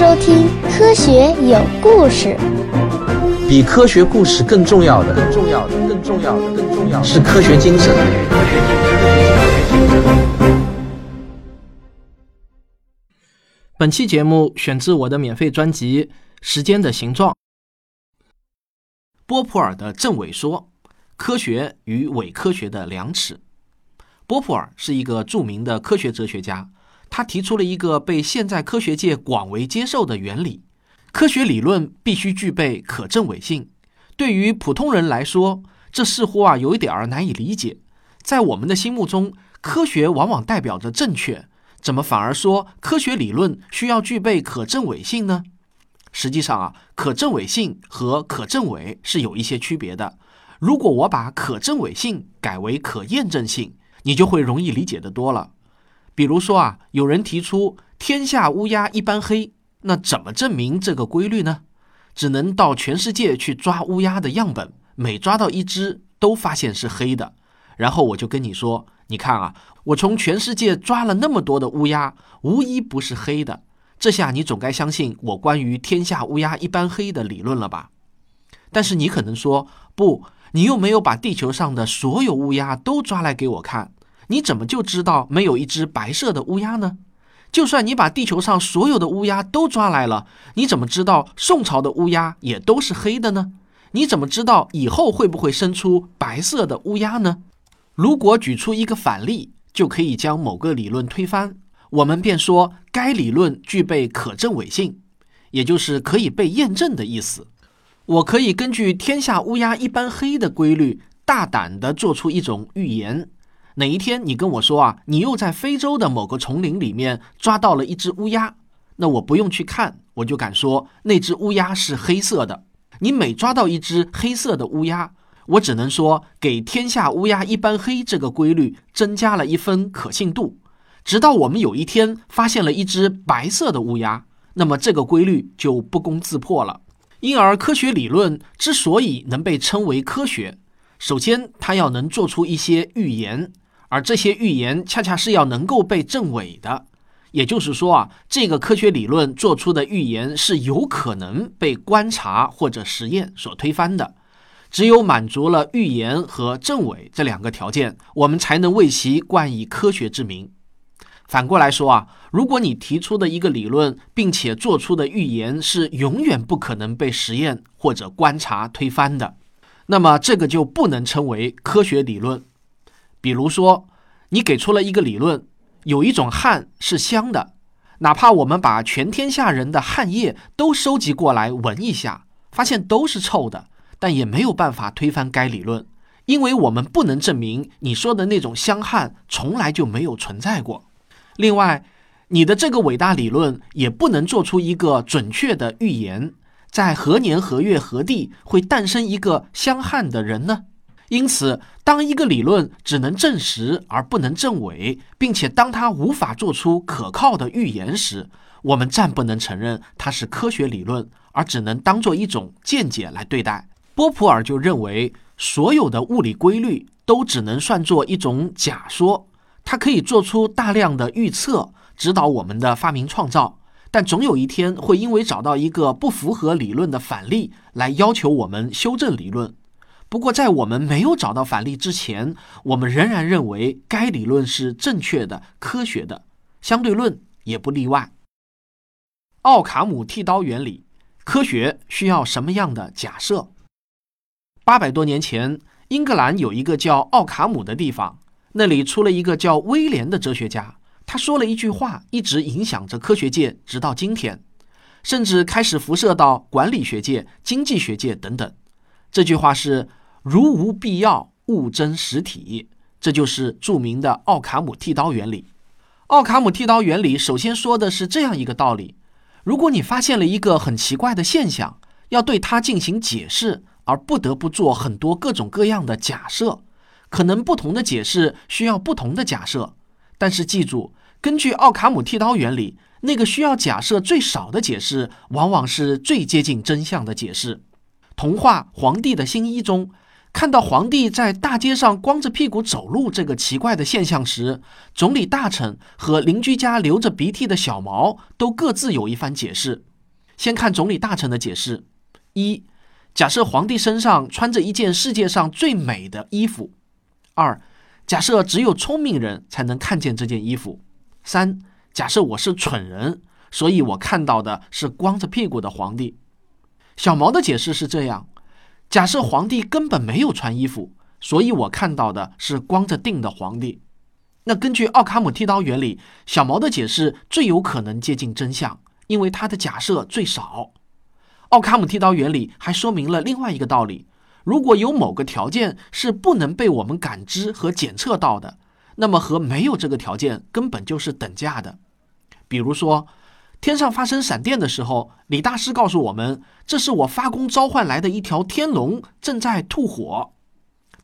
收听《科学有故事》。比科学故事更重要的，更重要的，更重要的，更重要的是科学精神。本期节目选自我的免费专辑《时间的形状》。波普尔的正伪说：科学与伪科学的量尺。波普尔是一个著名的科学哲学家。他提出了一个被现在科学界广为接受的原理：科学理论必须具备可证伪性。对于普通人来说，这似乎啊有一点儿难以理解。在我们的心目中，科学往往代表着正确，怎么反而说科学理论需要具备可证伪性呢？实际上啊，可证伪性和可证伪是有一些区别的。如果我把可证伪性改为可验证性，你就会容易理解的多了。比如说啊，有人提出天下乌鸦一般黑，那怎么证明这个规律呢？只能到全世界去抓乌鸦的样本，每抓到一只都发现是黑的。然后我就跟你说，你看啊，我从全世界抓了那么多的乌鸦，无一不是黑的。这下你总该相信我关于天下乌鸦一般黑的理论了吧？但是你可能说，不，你又没有把地球上的所有乌鸦都抓来给我看。你怎么就知道没有一只白色的乌鸦呢？就算你把地球上所有的乌鸦都抓来了，你怎么知道宋朝的乌鸦也都是黑的呢？你怎么知道以后会不会生出白色的乌鸦呢？如果举出一个反例，就可以将某个理论推翻，我们便说该理论具备可证伪性，也就是可以被验证的意思。我可以根据天下乌鸦一般黑的规律，大胆地做出一种预言。哪一天你跟我说啊，你又在非洲的某个丛林里面抓到了一只乌鸦，那我不用去看，我就敢说那只乌鸦是黑色的。你每抓到一只黑色的乌鸦，我只能说给天下乌鸦一般黑这个规律增加了一分可信度。直到我们有一天发现了一只白色的乌鸦，那么这个规律就不攻自破了。因而，科学理论之所以能被称为科学，首先它要能做出一些预言。而这些预言恰恰是要能够被证伪的，也就是说啊，这个科学理论做出的预言是有可能被观察或者实验所推翻的。只有满足了预言和证伪这两个条件，我们才能为其冠以科学之名。反过来说啊，如果你提出的一个理论，并且做出的预言是永远不可能被实验或者观察推翻的，那么这个就不能称为科学理论。比如说，你给出了一个理论，有一种汗是香的，哪怕我们把全天下人的汗液都收集过来闻一下，发现都是臭的，但也没有办法推翻该理论，因为我们不能证明你说的那种香汗从来就没有存在过。另外，你的这个伟大理论也不能做出一个准确的预言，在何年何月何地会诞生一个香汗的人呢？因此，当一个理论只能证实而不能证伪，并且当它无法做出可靠的预言时，我们暂不能承认它是科学理论，而只能当做一种见解来对待。波普尔就认为，所有的物理规律都只能算作一种假说，它可以做出大量的预测，指导我们的发明创造，但总有一天会因为找到一个不符合理论的反例来要求我们修正理论。不过，在我们没有找到反例之前，我们仍然认为该理论是正确的、科学的。相对论也不例外。奥卡姆剃刀原理，科学需要什么样的假设？八百多年前，英格兰有一个叫奥卡姆的地方，那里出了一个叫威廉的哲学家。他说了一句话，一直影响着科学界，直到今天，甚至开始辐射到管理学界、经济学界等等。这句话是。如无必要，勿增实体，这就是著名的奥卡姆剃刀原理。奥卡姆剃刀原理首先说的是这样一个道理：如果你发现了一个很奇怪的现象，要对它进行解释，而不得不做很多各种各样的假设，可能不同的解释需要不同的假设。但是记住，根据奥卡姆剃刀原理，那个需要假设最少的解释，往往是最接近真相的解释。童话《皇帝的新衣》中。看到皇帝在大街上光着屁股走路这个奇怪的现象时，总理大臣和邻居家流着鼻涕的小毛都各自有一番解释。先看总理大臣的解释：一，假设皇帝身上穿着一件世界上最美的衣服；二，假设只有聪明人才能看见这件衣服；三，假设我是蠢人，所以我看到的是光着屁股的皇帝。小毛的解释是这样：假设皇帝根本没有穿衣服，所以我看到的是光着腚的皇帝。那根据奥卡姆剃刀原理，小毛的解释最有可能接近真相，因为他的假设最少。奥卡姆剃刀原理还说明了另外一个道理：如果有某个条件是不能被我们感知和检测到的，那么和没有这个条件根本就是等价的。比如说，天上发生闪电的时候，李大师告诉我们，这是我发功召唤来的一条天龙正在吐火。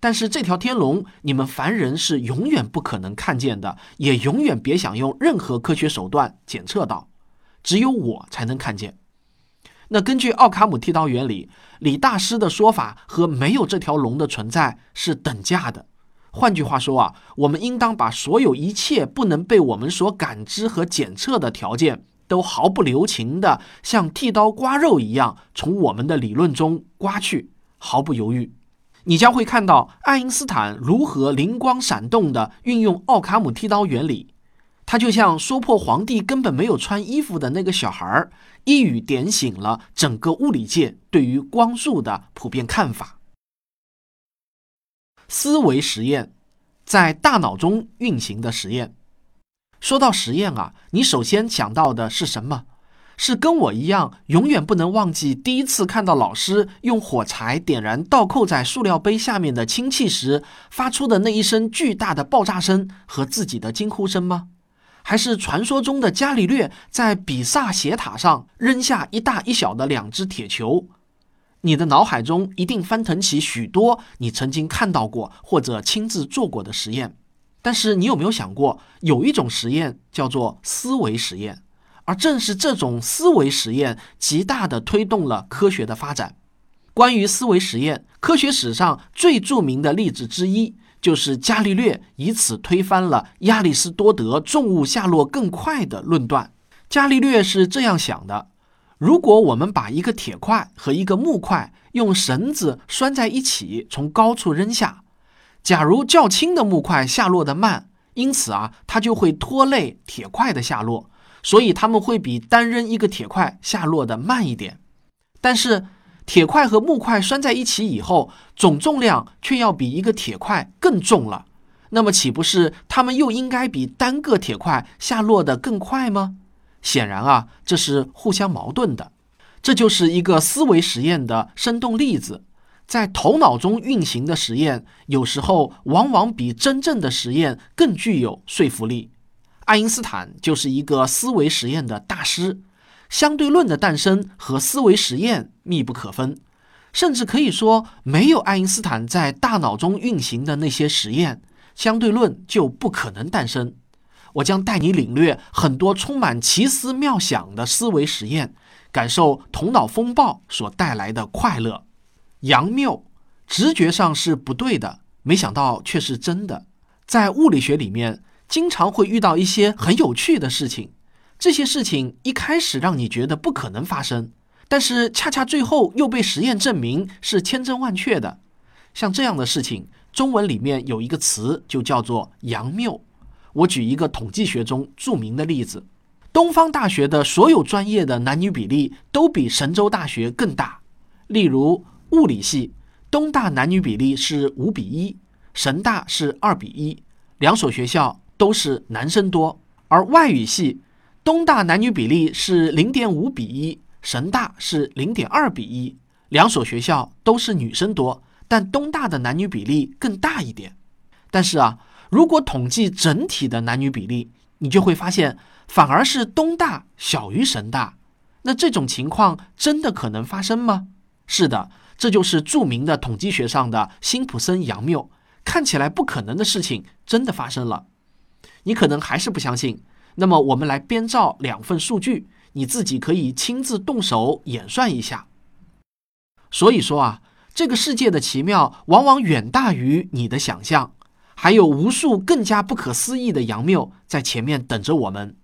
但是这条天龙，你们凡人是永远不可能看见的，也永远别想用任何科学手段检测到，只有我才能看见。那根据奥卡姆剃刀原理，李大师的说法和没有这条龙的存在是等价的。换句话说啊，我们应当把所有一切不能被我们所感知和检测的条件，都毫不留情的像剃刀刮肉一样，从我们的理论中刮去，毫不犹豫。你将会看到爱因斯坦如何灵光闪动地运用奥卡姆剃刀原理，他就像说破皇帝根本没有穿衣服的那个小孩儿，一语点醒了整个物理界对于光速的普遍看法。思维实验，在大脑中运行的实验。说到实验啊，你首先想到的是什么？是跟我一样，永远不能忘记第一次看到老师用火柴点燃倒扣在塑料杯下面的氢气时发出的那一声巨大的爆炸声和自己的惊呼声吗？还是传说中的伽利略在比萨斜塔上扔下一大一小的两只铁球？你的脑海中一定翻腾起许多你曾经看到过或者亲自做过的实验。但是你有没有想过，有一种实验叫做思维实验？而正是这种思维实验，极大地推动了科学的发展。关于思维实验，科学史上最著名的例子之一，就是伽利略以此推翻了亚里士多德重物下落更快的论断。伽利略是这样想的：如果我们把一个铁块和一个木块用绳子拴在一起，从高处扔下，假如较轻的木块下落的慢，因此啊，它就会拖累铁块的下落。所以他们会比单扔一个铁块下落的慢一点，但是铁块和木块拴在一起以后，总重量却要比一个铁块更重了。那么岂不是它们又应该比单个铁块下落的更快吗？显然啊，这是互相矛盾的。这就是一个思维实验的生动例子。在头脑中运行的实验，有时候往往比真正的实验更具有说服力。爱因斯坦就是一个思维实验的大师，相对论的诞生和思维实验密不可分，甚至可以说，没有爱因斯坦在大脑中运行的那些实验，相对论就不可能诞生。我将带你领略很多充满奇思妙想的思维实验，感受头脑风暴所带来的快乐。杨谬，直觉上是不对的，没想到却是真的。在物理学里面。经常会遇到一些很有趣的事情，这些事情一开始让你觉得不可能发生，但是恰恰最后又被实验证明是千真万确的。像这样的事情，中文里面有一个词就叫做“杨谬”。我举一个统计学中著名的例子：东方大学的所有专业的男女比例都比神州大学更大。例如物理系，东大男女比例是五比一，神大是二比一，两所学校。都是男生多，而外语系东大男女比例是零点五比一，神大是零点二比一，两所学校都是女生多，但东大的男女比例更大一点。但是啊，如果统计整体的男女比例，你就会发现反而是东大小于神大。那这种情况真的可能发生吗？是的，这就是著名的统计学上的辛普森杨谬，看起来不可能的事情真的发生了。你可能还是不相信，那么我们来编造两份数据，你自己可以亲自动手演算一下。所以说啊，这个世界的奇妙往往远大于你的想象，还有无数更加不可思议的杨谬在前面等着我们。